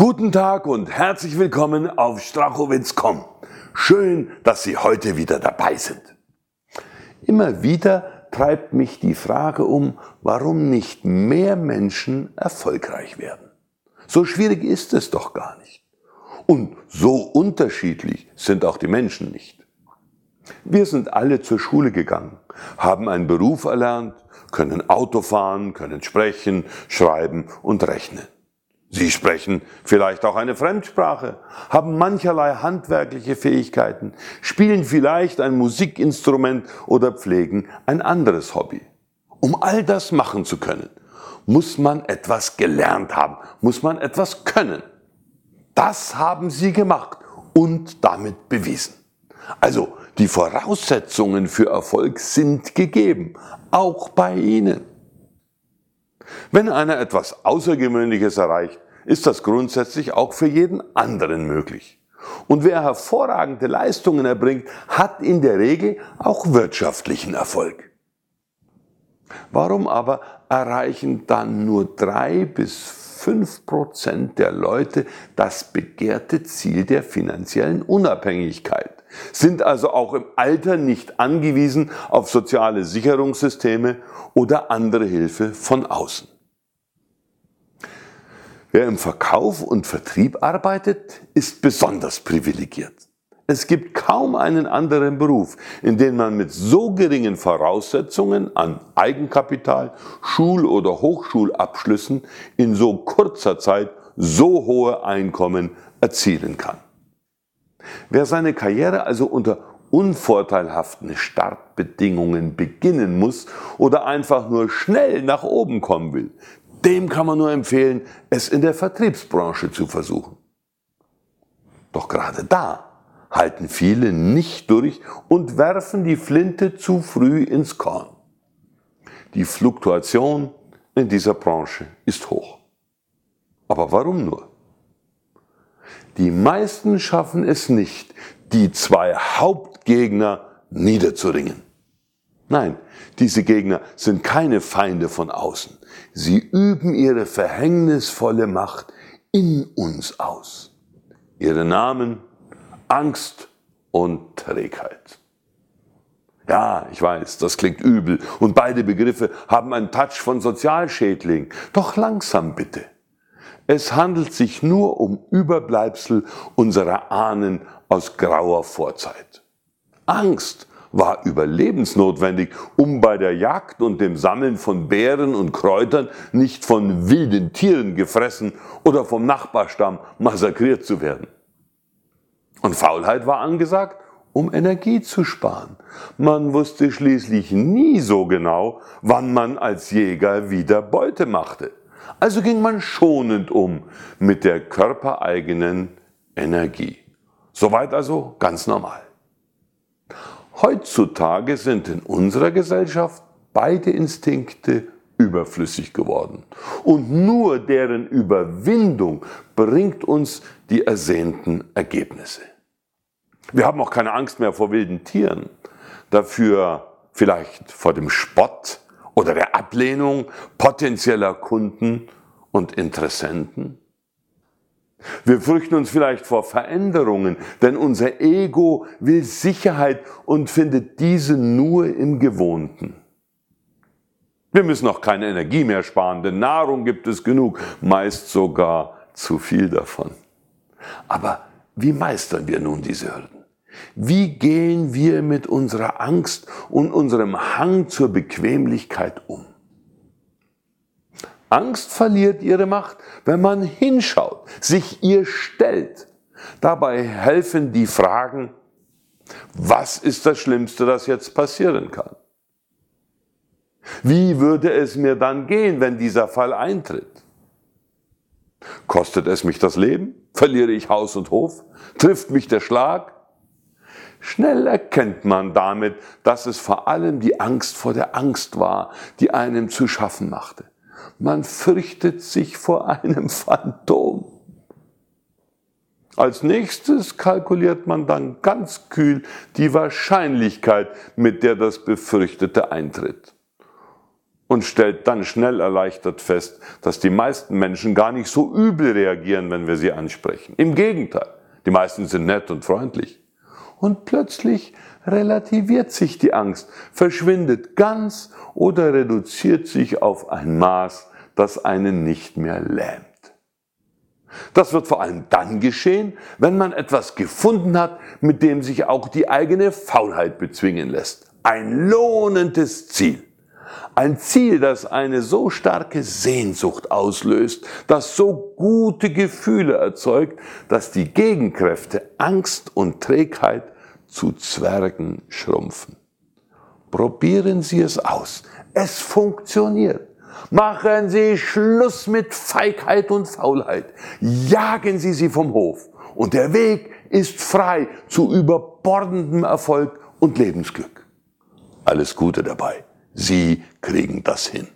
Guten Tag und herzlich willkommen auf Strachowitz.com. Schön, dass Sie heute wieder dabei sind. Immer wieder treibt mich die Frage um, warum nicht mehr Menschen erfolgreich werden. So schwierig ist es doch gar nicht. Und so unterschiedlich sind auch die Menschen nicht. Wir sind alle zur Schule gegangen, haben einen Beruf erlernt, können Auto fahren, können sprechen, schreiben und rechnen. Sie sprechen vielleicht auch eine Fremdsprache, haben mancherlei handwerkliche Fähigkeiten, spielen vielleicht ein Musikinstrument oder pflegen ein anderes Hobby. Um all das machen zu können, muss man etwas gelernt haben, muss man etwas können. Das haben sie gemacht und damit bewiesen. Also die Voraussetzungen für Erfolg sind gegeben, auch bei Ihnen. Wenn einer etwas Außergewöhnliches erreicht, ist das grundsätzlich auch für jeden anderen möglich. Und wer hervorragende Leistungen erbringt, hat in der Regel auch wirtschaftlichen Erfolg. Warum aber erreichen dann nur drei bis fünf Prozent der Leute das begehrte Ziel der finanziellen Unabhängigkeit? sind also auch im Alter nicht angewiesen auf soziale Sicherungssysteme oder andere Hilfe von außen. Wer im Verkauf und Vertrieb arbeitet, ist besonders privilegiert. Es gibt kaum einen anderen Beruf, in dem man mit so geringen Voraussetzungen an Eigenkapital, Schul- oder Hochschulabschlüssen in so kurzer Zeit so hohe Einkommen erzielen kann. Wer seine Karriere also unter unvorteilhaften Startbedingungen beginnen muss oder einfach nur schnell nach oben kommen will, dem kann man nur empfehlen, es in der Vertriebsbranche zu versuchen. Doch gerade da halten viele nicht durch und werfen die Flinte zu früh ins Korn. Die Fluktuation in dieser Branche ist hoch. Aber warum nur? Die meisten schaffen es nicht, die zwei Hauptgegner niederzuringen. Nein, diese Gegner sind keine Feinde von außen. Sie üben ihre verhängnisvolle Macht in uns aus. Ihre Namen Angst und Trägheit. Ja, ich weiß, das klingt übel und beide Begriffe haben einen Touch von Sozialschädling. Doch langsam bitte. Es handelt sich nur um Überbleibsel unserer Ahnen aus grauer Vorzeit. Angst war überlebensnotwendig, um bei der Jagd und dem Sammeln von Beeren und Kräutern nicht von wilden Tieren gefressen oder vom Nachbarstamm massakriert zu werden. Und Faulheit war angesagt, um Energie zu sparen. Man wusste schließlich nie so genau, wann man als Jäger wieder Beute machte. Also ging man schonend um mit der körpereigenen Energie. Soweit also ganz normal. Heutzutage sind in unserer Gesellschaft beide Instinkte überflüssig geworden. Und nur deren Überwindung bringt uns die ersehnten Ergebnisse. Wir haben auch keine Angst mehr vor wilden Tieren. Dafür vielleicht vor dem Spott oder der Ablehnung potenzieller Kunden und Interessenten. Wir fürchten uns vielleicht vor Veränderungen, denn unser Ego will Sicherheit und findet diese nur im Gewohnten. Wir müssen auch keine Energie mehr sparen, denn Nahrung gibt es genug, meist sogar zu viel davon. Aber wie meistern wir nun diese Hürden? Wie gehen wir mit unserer Angst und unserem Hang zur Bequemlichkeit um? Angst verliert ihre Macht, wenn man hinschaut, sich ihr stellt. Dabei helfen die Fragen, was ist das Schlimmste, das jetzt passieren kann? Wie würde es mir dann gehen, wenn dieser Fall eintritt? Kostet es mich das Leben? Verliere ich Haus und Hof? Trifft mich der Schlag? Schnell erkennt man damit, dass es vor allem die Angst vor der Angst war, die einem zu schaffen machte. Man fürchtet sich vor einem Phantom. Als nächstes kalkuliert man dann ganz kühl die Wahrscheinlichkeit, mit der das Befürchtete eintritt. und stellt dann schnell erleichtert fest, dass die meisten Menschen gar nicht so übel reagieren, wenn wir sie ansprechen. Im Gegenteil, die meisten sind nett und freundlich. Und plötzlich relativiert sich die Angst, verschwindet ganz oder reduziert sich auf ein Maß, das einen nicht mehr lähmt. Das wird vor allem dann geschehen, wenn man etwas gefunden hat, mit dem sich auch die eigene Faulheit bezwingen lässt. Ein lohnendes Ziel. Ein Ziel, das eine so starke Sehnsucht auslöst, das so gute Gefühle erzeugt, dass die Gegenkräfte Angst und Trägheit zu Zwergen schrumpfen. Probieren Sie es aus. Es funktioniert. Machen Sie Schluss mit Feigheit und Faulheit. Jagen Sie sie vom Hof. Und der Weg ist frei zu überbordendem Erfolg und Lebensglück. Alles Gute dabei. Sie kriegen das hin.